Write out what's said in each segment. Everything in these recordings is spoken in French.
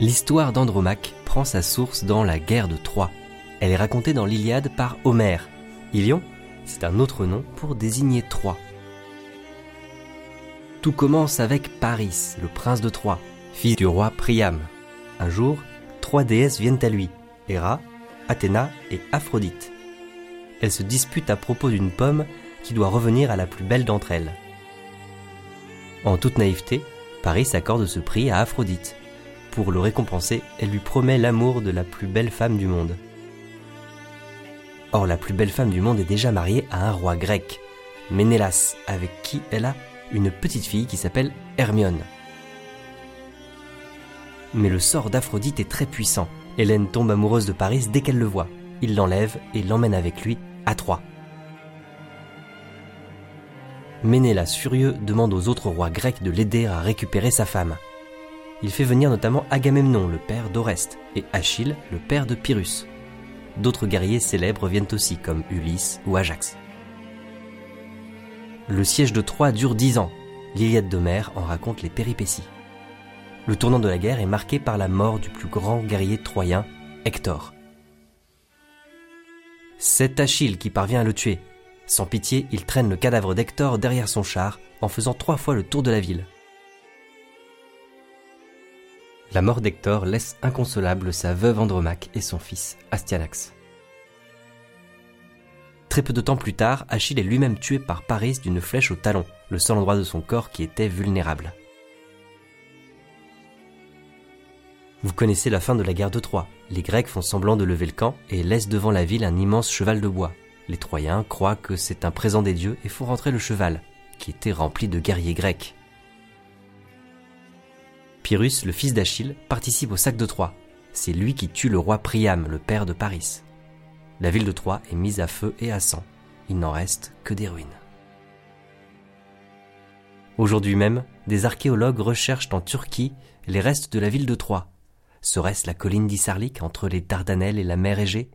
L'histoire d'Andromaque prend sa source dans la guerre de Troie. Elle est racontée dans l'Iliade par Homère. Ilion, c'est un autre nom pour désigner Troie. Tout commence avec Paris, le prince de Troie, fils du roi Priam. Un jour, trois déesses viennent à lui, Héra, Athéna et Aphrodite. Elles se disputent à propos d'une pomme qui doit revenir à la plus belle d'entre elles. En toute naïveté, Paris accorde ce prix à Aphrodite. Pour le récompenser, elle lui promet l'amour de la plus belle femme du monde. Or, la plus belle femme du monde est déjà mariée à un roi grec, Ménélas, avec qui elle a une petite fille qui s'appelle Hermione. Mais le sort d'Aphrodite est très puissant. Hélène tombe amoureuse de Paris dès qu'elle le voit. Il l'enlève et l'emmène avec lui à Troie. Ménélas furieux demande aux autres rois grecs de l'aider à récupérer sa femme. Il fait venir notamment Agamemnon, le père d'Oreste, et Achille, le père de Pyrrhus. D'autres guerriers célèbres viennent aussi, comme Ulysse ou Ajax. Le siège de Troie dure dix ans. L'Iliade d'Homère en raconte les péripéties. Le tournant de la guerre est marqué par la mort du plus grand guerrier troyen, Hector. C'est Achille qui parvient à le tuer. Sans pitié, il traîne le cadavre d'Hector derrière son char en faisant trois fois le tour de la ville. La mort d'Hector laisse inconsolable sa veuve Andromaque et son fils Astyanax. Très peu de temps plus tard, Achille est lui-même tué par Paris d'une flèche au talon, le seul endroit de son corps qui était vulnérable. Vous connaissez la fin de la guerre de Troie. Les Grecs font semblant de lever le camp et laissent devant la ville un immense cheval de bois. Les Troyens croient que c'est un présent des dieux et font rentrer le cheval, qui était rempli de guerriers grecs. Pyrrhus, le fils d'Achille, participe au sac de Troie. C'est lui qui tue le roi Priam, le père de Paris. La ville de Troie est mise à feu et à sang. Il n'en reste que des ruines. Aujourd'hui même, des archéologues recherchent en Turquie les restes de la ville de Troie. Serait-ce la colline d'Issarlik entre les Dardanelles et la mer Égée?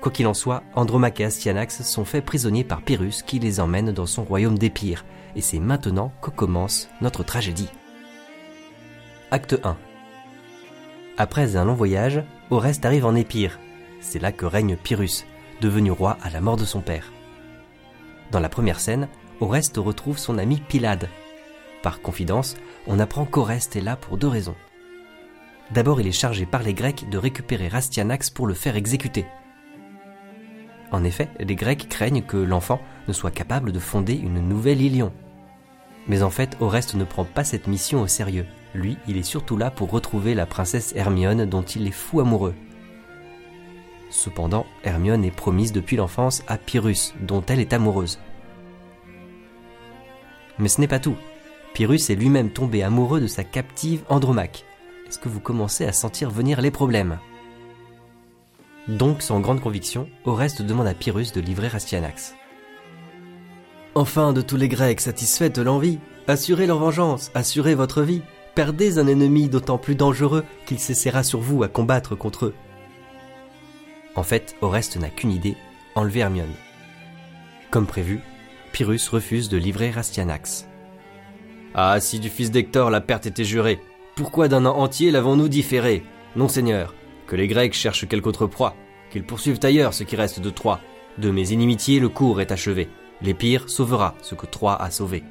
Quoi qu'il en soit, Andromaque et Astyanax sont faits prisonniers par Pyrrhus qui les emmène dans son royaume d'Épire, et c'est maintenant que commence notre tragédie. Acte 1 Après un long voyage, Oreste arrive en Épire. C'est là que règne Pyrrhus, devenu roi à la mort de son père. Dans la première scène, Oreste retrouve son ami Pylade. Par confidence, on apprend qu'Oreste est là pour deux raisons. D'abord, il est chargé par les Grecs de récupérer Astyanax pour le faire exécuter. En effet, les Grecs craignent que l'enfant ne soit capable de fonder une nouvelle Ilion. Mais en fait, Oreste ne prend pas cette mission au sérieux. Lui, il est surtout là pour retrouver la princesse Hermione dont il est fou amoureux. Cependant, Hermione est promise depuis l'enfance à Pyrrhus, dont elle est amoureuse. Mais ce n'est pas tout. Pyrrhus est lui-même tombé amoureux de sa captive Andromaque. Est-ce que vous commencez à sentir venir les problèmes? Donc, sans grande conviction, Oreste demande à Pyrrhus de livrer Astyanax. Enfin, de tous les Grecs satisfaits de l'envie, assurez leur vengeance, assurez votre vie, perdez un ennemi d'autant plus dangereux qu'il s'essaiera sur vous à combattre contre eux. En fait, Oreste n'a qu'une idée, enlever Hermione. Comme prévu, Pyrrhus refuse de livrer Astyanax. Ah, si du fils d'Hector la perte était jurée, pourquoi d'un an entier l'avons-nous différé? Non, Seigneur, que les Grecs cherchent quelque autre proie, qu'ils poursuivent ailleurs ce qui reste de Troie. De mes inimitiés, le cours est achevé. L'Épire sauvera ce que Troie a sauvé.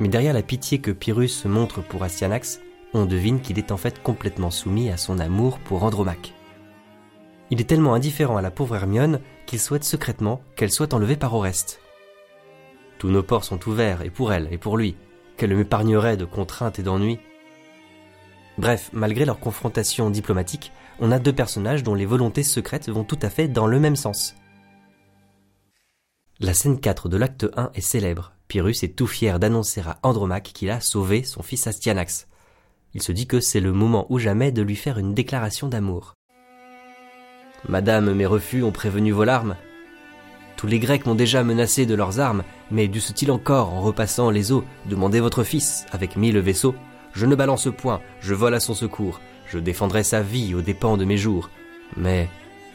Mais derrière la pitié que Pyrrhus montre pour Astyanax, on devine qu'il est en fait complètement soumis à son amour pour Andromaque. Il est tellement indifférent à la pauvre Hermione qu'il souhaite secrètement qu'elle soit enlevée par Oreste. Tous nos ports sont ouverts, et pour elle, et pour lui, qu'elle m'épargnerait de contraintes et d'ennuis. Bref, malgré leur confrontation diplomatique, on a deux personnages dont les volontés secrètes vont tout à fait dans le même sens. La scène 4 de l'acte 1 est célèbre. Pyrrhus est tout fier d'annoncer à Andromaque qu'il a sauvé son fils Astyanax. Il se dit que c'est le moment ou jamais de lui faire une déclaration d'amour. Madame, mes refus ont prévenu vos larmes. Tous les Grecs m'ont déjà menacé de leurs armes, mais dussent-ils encore, en repassant les eaux, demander votre fils, avec mille vaisseaux? Je ne balance point, je vole à son secours, je défendrai sa vie aux dépens de mes jours. Mais,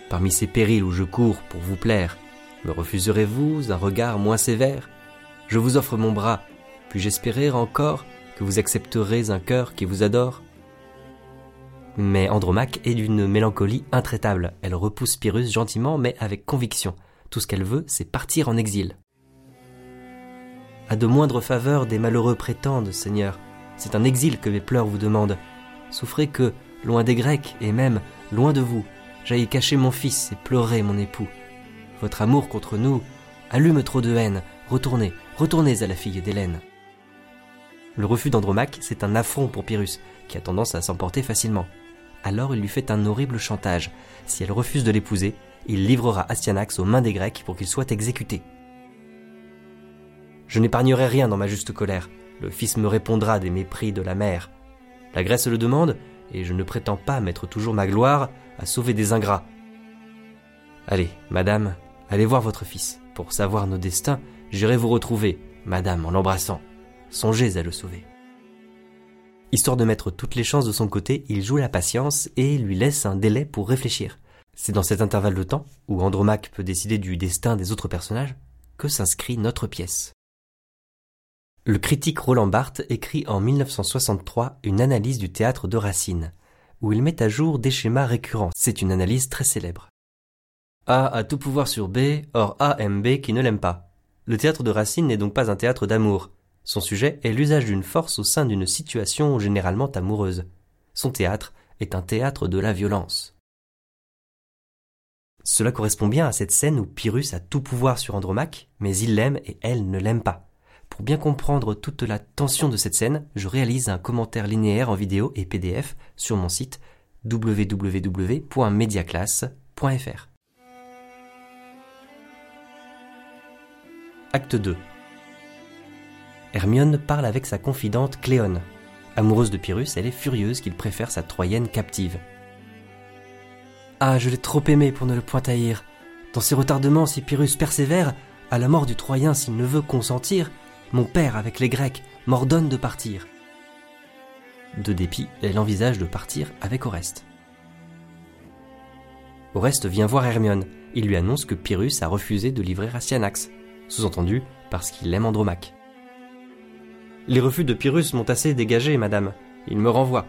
parmi ces périls où je cours pour vous plaire, me refuserez-vous un regard moins sévère? Je vous offre mon bras, puis-je espérer encore que vous accepterez un cœur qui vous adore? Mais Andromaque est d'une mélancolie intraitable. Elle repousse Pyrrhus gentiment mais avec conviction. Tout ce qu'elle veut, c'est partir en exil. À de moindres faveurs des malheureux prétendent, Seigneur. C'est un exil que mes pleurs vous demandent. Souffrez que, loin des Grecs et même loin de vous, j'aille cacher mon fils et pleurer mon époux. Votre amour contre nous allume trop de haine. Retournez, retournez à la fille d'Hélène. Le refus d'Andromaque, c'est un affront pour Pyrrhus, qui a tendance à s'emporter facilement. Alors il lui fait un horrible chantage. Si elle refuse de l'épouser, il livrera Astyanax aux mains des Grecs pour qu'il soit exécuté. Je n'épargnerai rien dans ma juste colère. Le fils me répondra des mépris de la mère. La Grèce le demande, et je ne prétends pas mettre toujours ma gloire à sauver des ingrats. Allez, madame, allez voir votre fils. Pour savoir nos destins, j'irai vous retrouver, madame, en l'embrassant. Songez à le sauver. Histoire de mettre toutes les chances de son côté, il joue la patience et lui laisse un délai pour réfléchir. C'est dans cet intervalle de temps, où Andromaque peut décider du destin des autres personnages, que s'inscrit notre pièce. Le critique Roland Barthes écrit en 1963 une analyse du théâtre de Racine, où il met à jour des schémas récurrents. C'est une analyse très célèbre. A a tout pouvoir sur B, or A aime B qui ne l'aime pas. Le théâtre de Racine n'est donc pas un théâtre d'amour. Son sujet est l'usage d'une force au sein d'une situation généralement amoureuse. Son théâtre est un théâtre de la violence. Cela correspond bien à cette scène où Pyrrhus a tout pouvoir sur Andromaque, mais il l'aime et elle ne l'aime pas. Pour bien comprendre toute la tension de cette scène, je réalise un commentaire linéaire en vidéo et PDF sur mon site www.mediaclass.fr. Acte 2 Hermione parle avec sa confidente Cléone. Amoureuse de Pyrrhus, elle est furieuse qu'il préfère sa Troyenne captive. Ah, je l'ai trop aimé pour ne le point haïr. Dans ses retardements, si Pyrrhus persévère, à la mort du Troyen s'il ne veut consentir, mon père avec les Grecs m'ordonne de partir. De dépit, elle envisage de partir avec Oreste. Oreste vient voir Hermione. Il lui annonce que Pyrrhus a refusé de livrer Astyanax, sous-entendu parce qu'il aime Andromaque. Les refus de Pyrrhus m'ont assez dégagé, madame. Il me renvoie.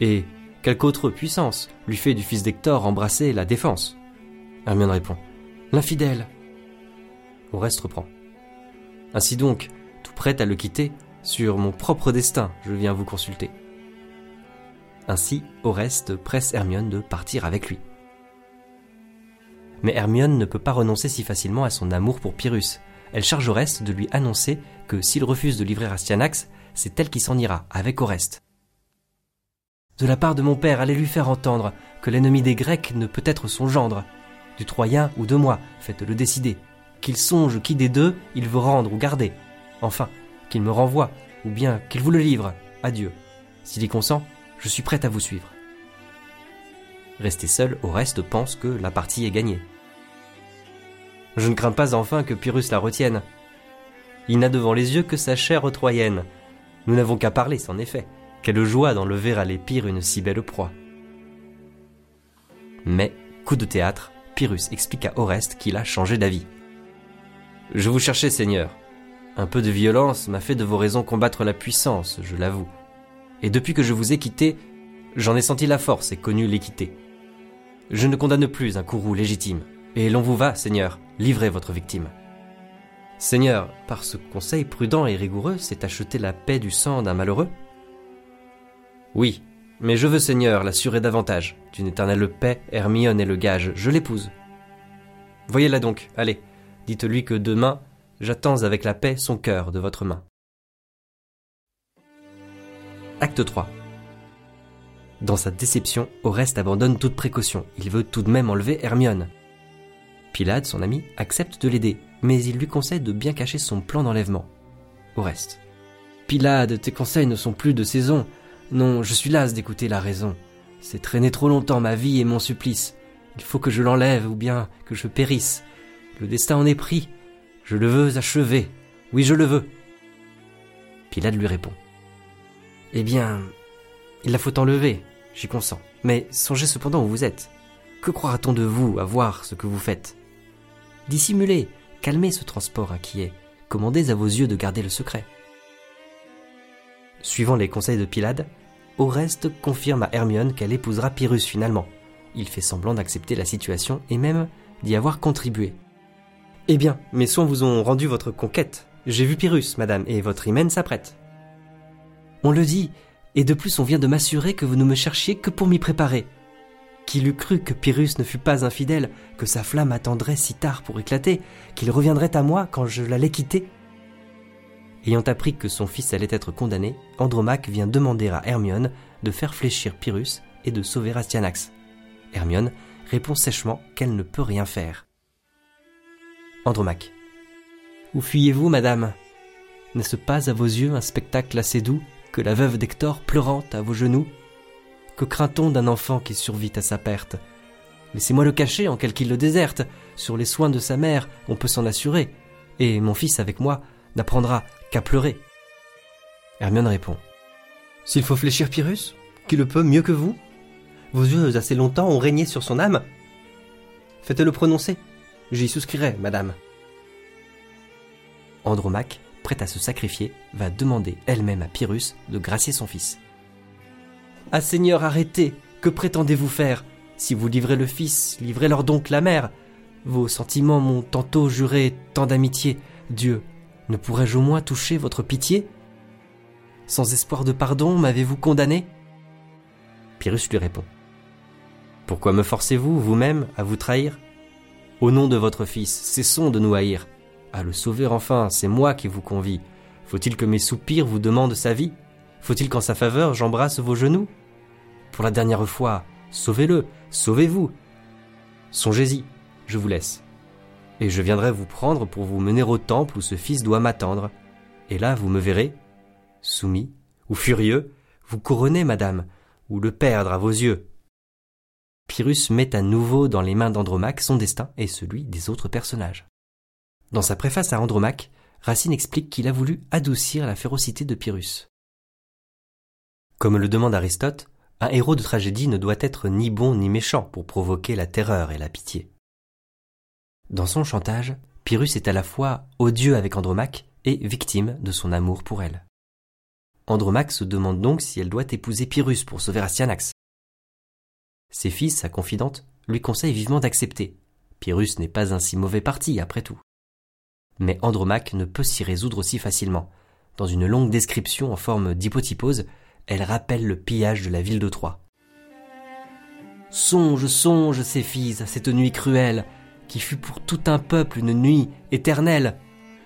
Et quelque autre puissance lui fait du fils d'Hector embrasser la défense Hermione répond. L'infidèle. Oreste reprend. Ainsi donc, tout prêt à le quitter, sur mon propre destin, je viens vous consulter. Ainsi, Oreste presse Hermione de partir avec lui. Mais Hermione ne peut pas renoncer si facilement à son amour pour Pyrrhus. Elle charge Oreste de lui annoncer que s'il refuse de livrer Astyanax, c'est elle qui s'en ira, avec Oreste. De la part de mon père, allez lui faire entendre que l'ennemi des Grecs ne peut être son gendre. Du Troyen ou de moi, faites-le décider. Qu'il songe qui des deux il veut rendre ou garder. Enfin, qu'il me renvoie, ou bien qu'il vous le livre. Adieu. S'il y consent, je suis prête à vous suivre. Resté seul, Oreste pense que la partie est gagnée. Je ne crains pas enfin que Pyrrhus la retienne. Il n'a devant les yeux que sa chère troyenne. Nous n'avons qu'à parler, c'en effet. Quelle joie d'enlever à l'épire une si belle proie. Mais, coup de théâtre, Pyrrhus explique à Oreste qu'il a changé d'avis. Je vous cherchais, Seigneur. Un peu de violence m'a fait de vos raisons combattre la puissance, je l'avoue. Et depuis que je vous ai quitté, j'en ai senti la force et connu l'équité. Je ne condamne plus un courroux légitime. Et l'on vous va, Seigneur, livrez votre victime. Seigneur, par ce conseil prudent et rigoureux, c'est acheter la paix du sang d'un malheureux? Oui, mais je veux, Seigneur, l'assurer davantage. D'une éternelle paix, Hermione est le gage, je l'épouse. Voyez-la donc, allez, dites-lui que demain, j'attends avec la paix son cœur de votre main. Acte 3 Dans sa déception, Oreste abandonne toute précaution. Il veut tout de même enlever Hermione. Pilade, son ami, accepte de l'aider, mais il lui conseille de bien cacher son plan d'enlèvement. Oreste. Pilade, tes conseils ne sont plus de saison. Non, je suis las d'écouter la raison. C'est traîner trop longtemps ma vie et mon supplice. Il faut que je l'enlève ou bien que je périsse. Le destin en est pris. Je le veux achever. Oui, je le veux. Pilate lui répond. Eh bien, il la faut enlever, j'y consens. Mais songez cependant où vous êtes. Que croira-t-on de vous à voir ce que vous faites? Dissimulez, calmez ce transport inquiet, commandez à vos yeux de garder le secret. Suivant les conseils de Pilade, Oreste confirme à Hermione qu'elle épousera Pyrrhus finalement. Il fait semblant d'accepter la situation et même d'y avoir contribué. Eh bien, mes soins vous ont rendu votre conquête. J'ai vu Pyrrhus, madame, et votre hymen s'apprête. On le dit, et de plus on vient de m'assurer que vous ne me cherchiez que pour m'y préparer. Qu'il eût cru que Pyrrhus ne fût pas infidèle, que sa flamme attendrait si tard pour éclater, qu'il reviendrait à moi quand je l'allais quitter Ayant appris que son fils allait être condamné, Andromaque vient demander à Hermione de faire fléchir Pyrrhus et de sauver Astyanax. Hermione répond sèchement qu'elle ne peut rien faire. Andromaque. Où fuyez-vous, madame? N'est-ce pas à vos yeux un spectacle assez doux que la veuve d'Hector pleurant à vos genoux? Que craint-on d'un enfant qui survit à sa perte? Laissez-moi le cacher en quel qu'il le déserte. Sur les soins de sa mère, on peut s'en assurer. Et mon fils avec moi n'apprendra qu'à pleurer. Hermione répond. S'il faut fléchir Pyrrhus, qui le peut mieux que vous? Vos yeux assez longtemps ont régné sur son âme Faites-le prononcer. J'y souscrirai, madame. Andromaque, prête à se sacrifier, va demander elle-même à Pyrrhus de gracier son fils. Ah Seigneur, arrêtez Que prétendez-vous faire? Si vous livrez le fils, livrez-leur donc la mère. Vos sentiments m'ont tantôt juré tant d'amitié. Dieu, ne pourrais-je au moins toucher votre pitié? Sans espoir de pardon, m'avez-vous condamné? Pyrrhus lui répond. Pourquoi me forcez-vous, vous-même, à vous trahir? Au nom de votre fils, cessons de nous haïr. À le sauver enfin, c'est moi qui vous convie. Faut-il que mes soupirs vous demandent sa vie? Faut-il qu'en sa faveur j'embrasse vos genoux? Pour la dernière fois, sauvez-le, sauvez-vous. Songez-y, je vous laisse et je viendrai vous prendre pour vous mener au temple où ce fils doit m'attendre. Et là vous me verrez, soumis ou furieux, vous couronner, madame, ou le perdre à vos yeux. Pyrrhus met à nouveau dans les mains d'Andromaque son destin et celui des autres personnages. Dans sa préface à Andromaque, Racine explique qu'il a voulu adoucir la férocité de Pyrrhus. Comme le demande Aristote, un héros de tragédie ne doit être ni bon ni méchant pour provoquer la terreur et la pitié. Dans son chantage, Pyrrhus est à la fois odieux avec Andromaque et victime de son amour pour elle. Andromaque se demande donc si elle doit épouser Pyrrhus pour sauver Astyanax. Ses fils, sa confidente, lui conseillent vivement d'accepter. Pyrrhus n'est pas un si mauvais parti, après tout. Mais Andromaque ne peut s'y résoudre aussi facilement. Dans une longue description en forme d'hypotypose, elle rappelle le pillage de la ville de Troie. Songe, songe, ses fils, à cette nuit cruelle, qui fut pour tout un peuple une nuit éternelle.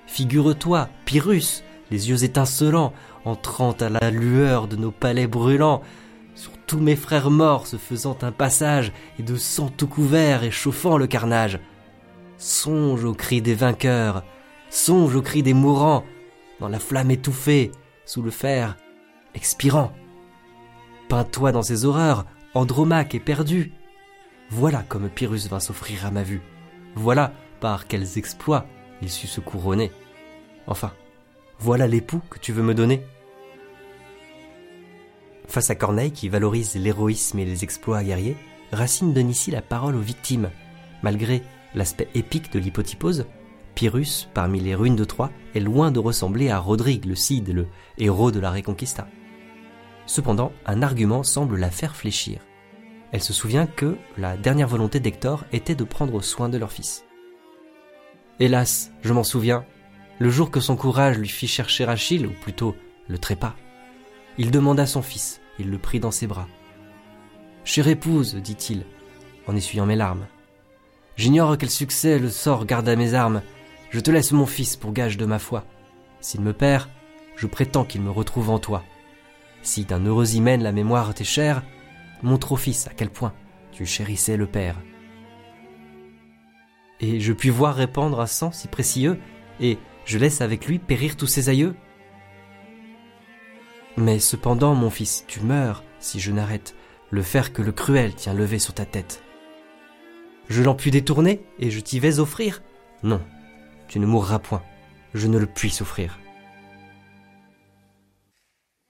Figure-toi, Pyrrhus, les yeux étincelants, entrant à la lueur de nos palais brûlants, sur tous mes frères morts se faisant un passage, et de sang tout couvert et chauffant le carnage. Songe aux cris des vainqueurs, songe aux cris des mourants, dans la flamme étouffée, sous le fer, expirant. Peins-toi dans ces horreurs, Andromaque est perdu. Voilà comme Pyrrhus vint s'offrir à ma vue. Voilà par quels exploits il sut se couronner. Enfin, voilà l'époux que tu veux me donner. Face à Corneille qui valorise l'héroïsme et les exploits guerriers, Racine donne ici la parole aux victimes. Malgré l'aspect épique de l'hypotypose, Pyrrhus, parmi les ruines de Troie, est loin de ressembler à Rodrigue le Cid, le héros de la Reconquista. Cependant, un argument semble la faire fléchir elle se souvient que la dernière volonté d'Hector était de prendre soin de leur fils. Hélas, je m'en souviens, le jour que son courage lui fit chercher Achille, ou plutôt le trépas, il demanda son fils, il le prit dans ses bras. Chère épouse, dit-il, en essuyant mes larmes, j'ignore quel succès le sort garde à mes armes, je te laisse mon fils pour gage de ma foi. S'il me perd, je prétends qu'il me retrouve en toi. Si d'un heureux hymen la mémoire t'est chère, montre au fils à quel point tu chérissais le Père. Et je puis voir répandre un sang si précieux, et je laisse avec lui périr tous ses aïeux Mais cependant, mon fils, tu meurs si je n'arrête le fer que le cruel tient levé sur ta tête. Je l'en puis détourner, et je t'y vais offrir? Non, tu ne mourras point, je ne le puis souffrir.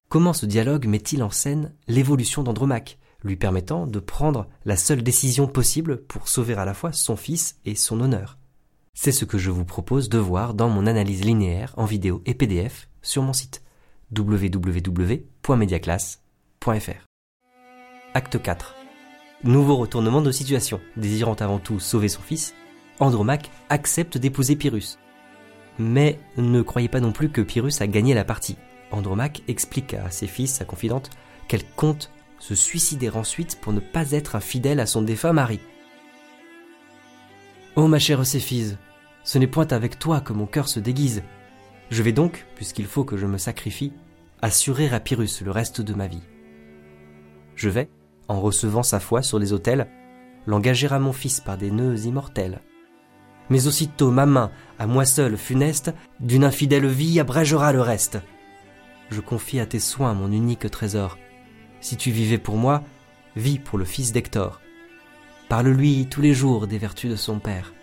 Comment ce dialogue met-il en scène l'évolution d'Andromaque lui permettant de prendre la seule décision possible pour sauver à la fois son fils et son honneur? C'est ce que je vous propose de voir dans mon analyse linéaire en vidéo et PDF sur mon site www.mediaclasse.fr. Acte 4. Nouveau retournement de situation. Désirant avant tout sauver son fils, Andromaque accepte d'épouser Pyrrhus. Mais ne croyez pas non plus que Pyrrhus a gagné la partie. Andromaque explique à ses fils, sa confidente, qu'elle compte se suicider ensuite pour ne pas être infidèle à son défunt mari. Oh ma chère Céphise, ce n'est point avec toi que mon cœur se déguise. Je vais donc, puisqu'il faut que je me sacrifie, assurer à Pyrrhus le reste de ma vie. Je vais, en recevant sa foi sur les autels, l'engager à mon fils par des nœuds immortels. Mais aussitôt ma main, à moi seul funeste, d'une infidèle vie abrégera le reste. Je confie à tes soins mon unique trésor. Si tu vivais pour moi, vis pour le fils d'Hector. Parle-lui tous les jours des vertus de son père,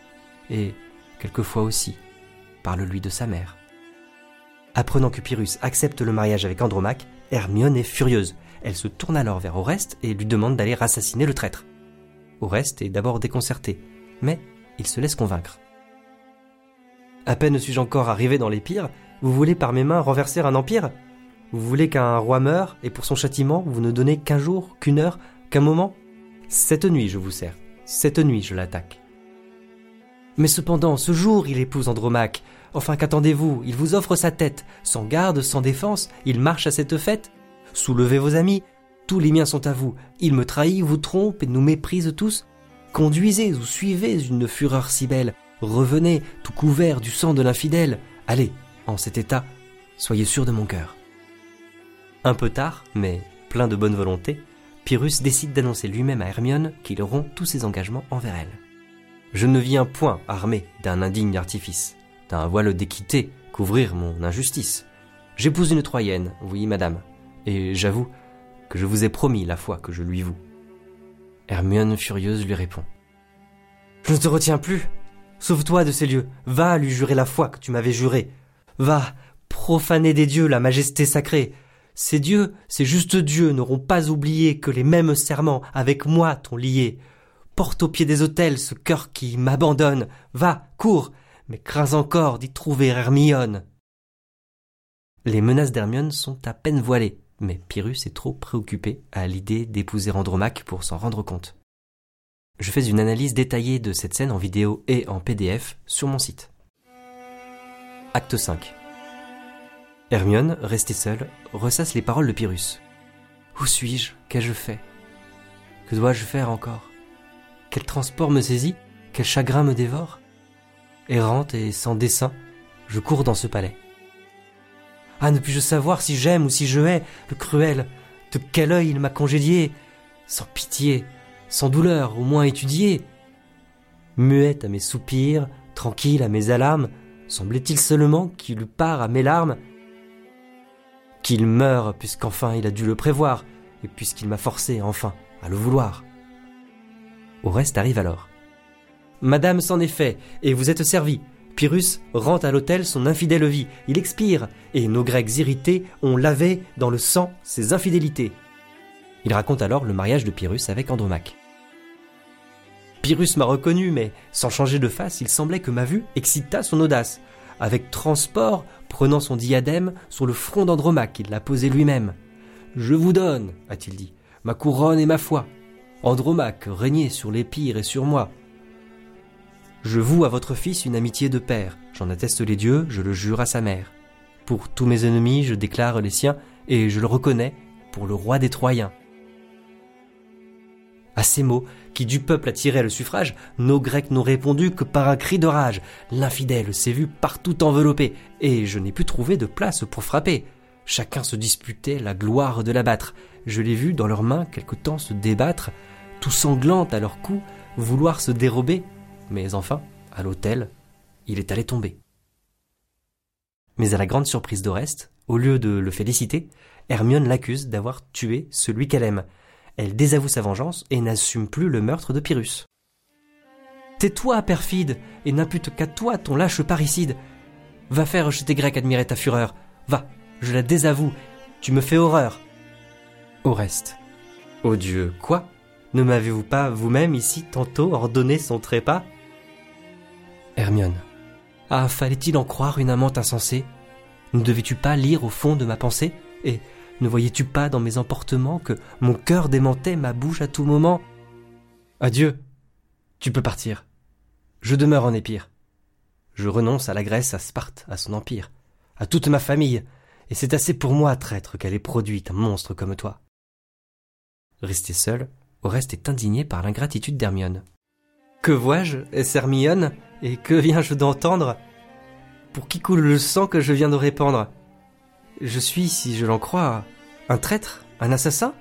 et, quelquefois aussi, parle-lui de sa mère. Apprenant que Pyrrhus accepte le mariage avec Andromaque, Hermione est furieuse. Elle se tourne alors vers Oreste et lui demande d'aller assassiner le traître. Oreste est d'abord déconcerté, mais il se laisse convaincre. À peine suis-je encore arrivé dans les pires, vous voulez par mes mains renverser un empire? Vous voulez qu'un roi meure et pour son châtiment vous ne donnez qu'un jour, qu'une heure, qu'un moment? Cette nuit je vous sers, cette nuit je l'attaque. Mais cependant, ce jour il épouse Andromaque. Enfin qu'attendez-vous? Il vous offre sa tête, sans garde, sans défense, il marche à cette fête. Soulevez vos amis, tous les miens sont à vous. Il me trahit, vous trompe et nous méprise tous. Conduisez ou suivez une fureur si belle. Revenez, tout couvert du sang de l'infidèle. Allez, en cet état, soyez sûr de mon cœur. Un peu tard, mais plein de bonne volonté, Pyrrhus décide d'annoncer lui-même à Hermione qu'il rompt tous ses engagements envers elle. Je ne viens point armé d'un indigne artifice, d'un voile d'équité couvrir mon injustice. J'épouse une Troyenne, oui madame, et j'avoue que je vous ai promis la foi que je lui voue. Hermione furieuse lui répond. Je ne te retiens plus. Sauve-toi de ces lieux. Va lui jurer la foi que tu m'avais jurée. Va profaner des dieux la majesté sacrée. Ces dieux, ces justes dieux n'auront pas oublié que les mêmes serments avec moi t'ont lié. Porte au pied des autels ce cœur qui m'abandonne. Va, cours, mais crains encore d'y trouver Hermione. Les menaces d'Hermione sont à peine voilées mais Pyrrhus est trop préoccupé à l'idée d'épouser Andromaque pour s'en rendre compte. Je fais une analyse détaillée de cette scène en vidéo et en PDF sur mon site. Acte 5 Hermione, restée seule, ressasse les paroles de Pyrrhus. Où suis-je? Qu'ai-je fait? Que dois-je faire encore? Quel transport me saisit? Quel chagrin me dévore? Errante et sans dessein, je cours dans ce palais. Ah, ne puis-je savoir si j'aime ou si je hais le cruel? De quel œil il m'a congédié? Sans pitié, sans douleur, au moins étudié Muette à mes soupirs, tranquille à mes alarmes, semblait-il seulement qu'il eût part à mes larmes Qu'il meure, puisqu'enfin il a dû le prévoir, et puisqu'il m'a forcé, enfin, à le vouloir. Au reste arrive alors. Madame s'en est fait, et vous êtes servi. Pyrrhus rend à l'autel son infidèle vie, il expire, et nos Grecs irrités ont lavé dans le sang ses infidélités. Il raconte alors le mariage de Pyrrhus avec Andromaque. Pyrrhus m'a reconnu, mais sans changer de face, il semblait que ma vue excita son audace. Avec transport, prenant son diadème sur le front d'Andromaque, il l'a posé lui-même. Je vous donne, a-t-il dit, ma couronne et ma foi. Andromaque, régnez sur les pires et sur moi. Je voue à votre fils une amitié de père, j'en atteste les dieux, je le jure à sa mère. Pour tous mes ennemis, je déclare les siens, et je le reconnais pour le roi des Troyens. À ces mots, qui du peuple attiraient le suffrage, nos Grecs n'ont répondu que par un cri de rage. L'infidèle s'est vu partout enveloppé, et je n'ai pu trouver de place pour frapper. Chacun se disputait la gloire de l'abattre. Je l'ai vu dans leurs mains quelque temps se débattre, tout sanglant à leurs coups, vouloir se dérober mais enfin, à l'hôtel, il est allé tomber. Mais à la grande surprise d'Oreste, au lieu de le féliciter, Hermione l'accuse d'avoir tué celui qu'elle aime. Elle désavoue sa vengeance et n'assume plus le meurtre de Pyrrhus. Tais-toi, perfide, et n'impute qu'à toi ton lâche parricide. Va faire chez tes Grecs admirer ta fureur. Va, je la désavoue, tu me fais horreur. Oreste. Ô Dieu, quoi? Ne m'avez-vous pas vous-même ici tantôt ordonné son trépas? Hermione. Ah, fallait-il en croire une amante insensée? Ne devais-tu pas lire au fond de ma pensée? Et ne voyais-tu pas dans mes emportements que mon cœur démentait ma bouche à tout moment? Adieu, tu peux partir. Je demeure en Épire. Je renonce à la Grèce, à Sparte, à son empire, à toute ma famille, et c'est assez pour moi, traître, qu'elle ait produit un monstre comme toi. Resté seul, Oreste est indigné par l'ingratitude d'Hermione. Que vois-je, est Hermione, et que viens-je d'entendre? Pour qui coule le sang que je viens de répandre? Je suis, si je l'en crois, un traître, un assassin?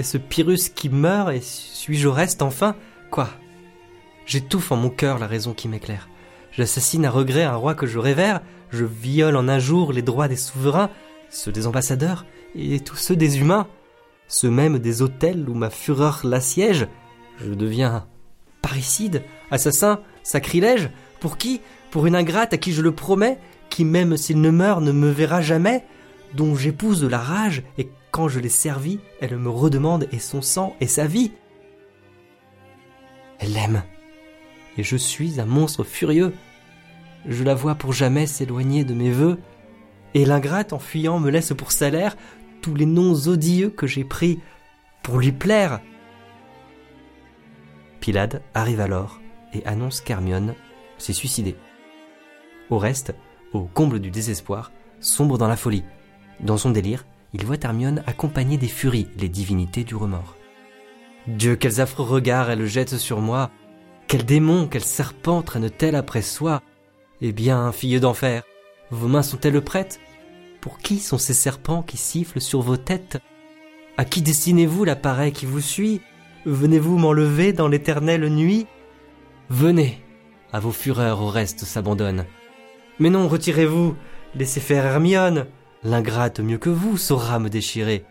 Est-ce Pyrrhus qui meurt, et suis-je Oreste enfin? Quoi? J'étouffe en mon cœur la raison qui m'éclaire. J'assassine à regret un roi que je révère, je viole en un jour les droits des souverains, ceux des ambassadeurs et tous ceux des humains, ceux même des hôtels où ma fureur l'assiège. Je deviens parricide, assassin, sacrilège. Pour qui? Pour une ingrate à qui je le promets, qui même s'il ne meurt ne me verra jamais, dont j'épouse la rage, et quand je l'ai servie, elle me redemande et son sang et sa vie. Elle l'aime. Et je suis un monstre furieux, je la vois pour jamais s'éloigner de mes voeux, et l'ingrate en fuyant me laisse pour salaire tous les noms odieux que j'ai pris pour lui plaire. Pilade arrive alors et annonce qu'Hermione s'est suicidée. Au reste, au comble du désespoir, sombre dans la folie. Dans son délire, il voit Hermione accompagner des furies, les divinités du remords. Dieu, quels affreux regards elle jette sur moi. Quel démon, quel serpent traîne-t-elle après soi. Eh bien, fille d'enfer, vos mains sont-elles prêtes? Pour qui sont ces serpents qui sifflent sur vos têtes? À qui destinez-vous l'appareil qui vous suit? Venez-vous m'enlever dans l'éternelle nuit? Venez, à vos fureurs au reste s'abandonne. Mais non, retirez-vous, laissez faire Hermione, l'ingrate mieux que vous saura me déchirer,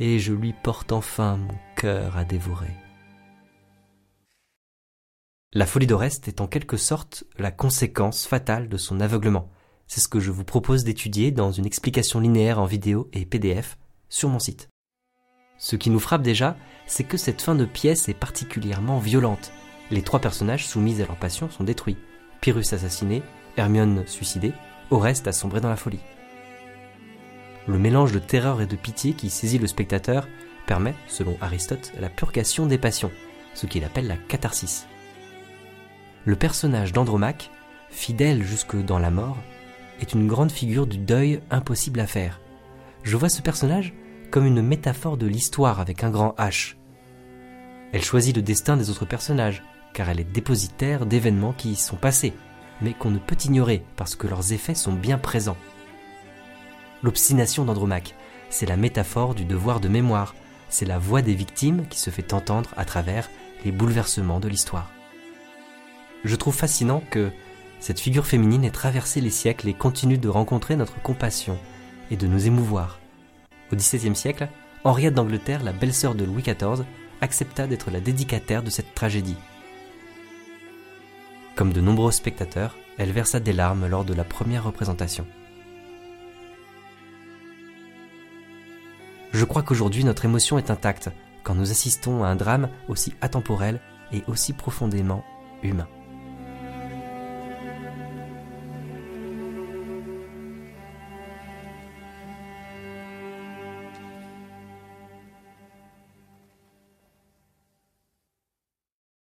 et je lui porte enfin mon cœur à dévorer. La folie d'Oreste est en quelque sorte la conséquence fatale de son aveuglement. C'est ce que je vous propose d'étudier dans une explication linéaire en vidéo et PDF sur mon site. Ce qui nous frappe déjà, c'est que cette fin de pièce est particulièrement violente. Les trois personnages soumis à leur passion sont détruits. Pyrrhus assassiné, Hermione suicidée, Oreste sombré dans la folie. Le mélange de terreur et de pitié qui saisit le spectateur permet, selon Aristote, la purgation des passions, ce qu'il appelle la catharsis le personnage d'Andromaque, fidèle jusque dans la mort, est une grande figure du deuil impossible à faire. Je vois ce personnage comme une métaphore de l'histoire avec un grand H. Elle choisit le destin des autres personnages, car elle est dépositaire d'événements qui y sont passés, mais qu'on ne peut ignorer parce que leurs effets sont bien présents. L'obstination d'Andromaque, c'est la métaphore du devoir de mémoire, c'est la voix des victimes qui se fait entendre à travers les bouleversements de l'histoire. Je trouve fascinant que cette figure féminine ait traversé les siècles et continue de rencontrer notre compassion et de nous émouvoir. Au XVIIe siècle, Henriette d'Angleterre, la belle-sœur de Louis XIV, accepta d'être la dédicataire de cette tragédie. Comme de nombreux spectateurs, elle versa des larmes lors de la première représentation. Je crois qu'aujourd'hui notre émotion est intacte quand nous assistons à un drame aussi atemporel et aussi profondément humain.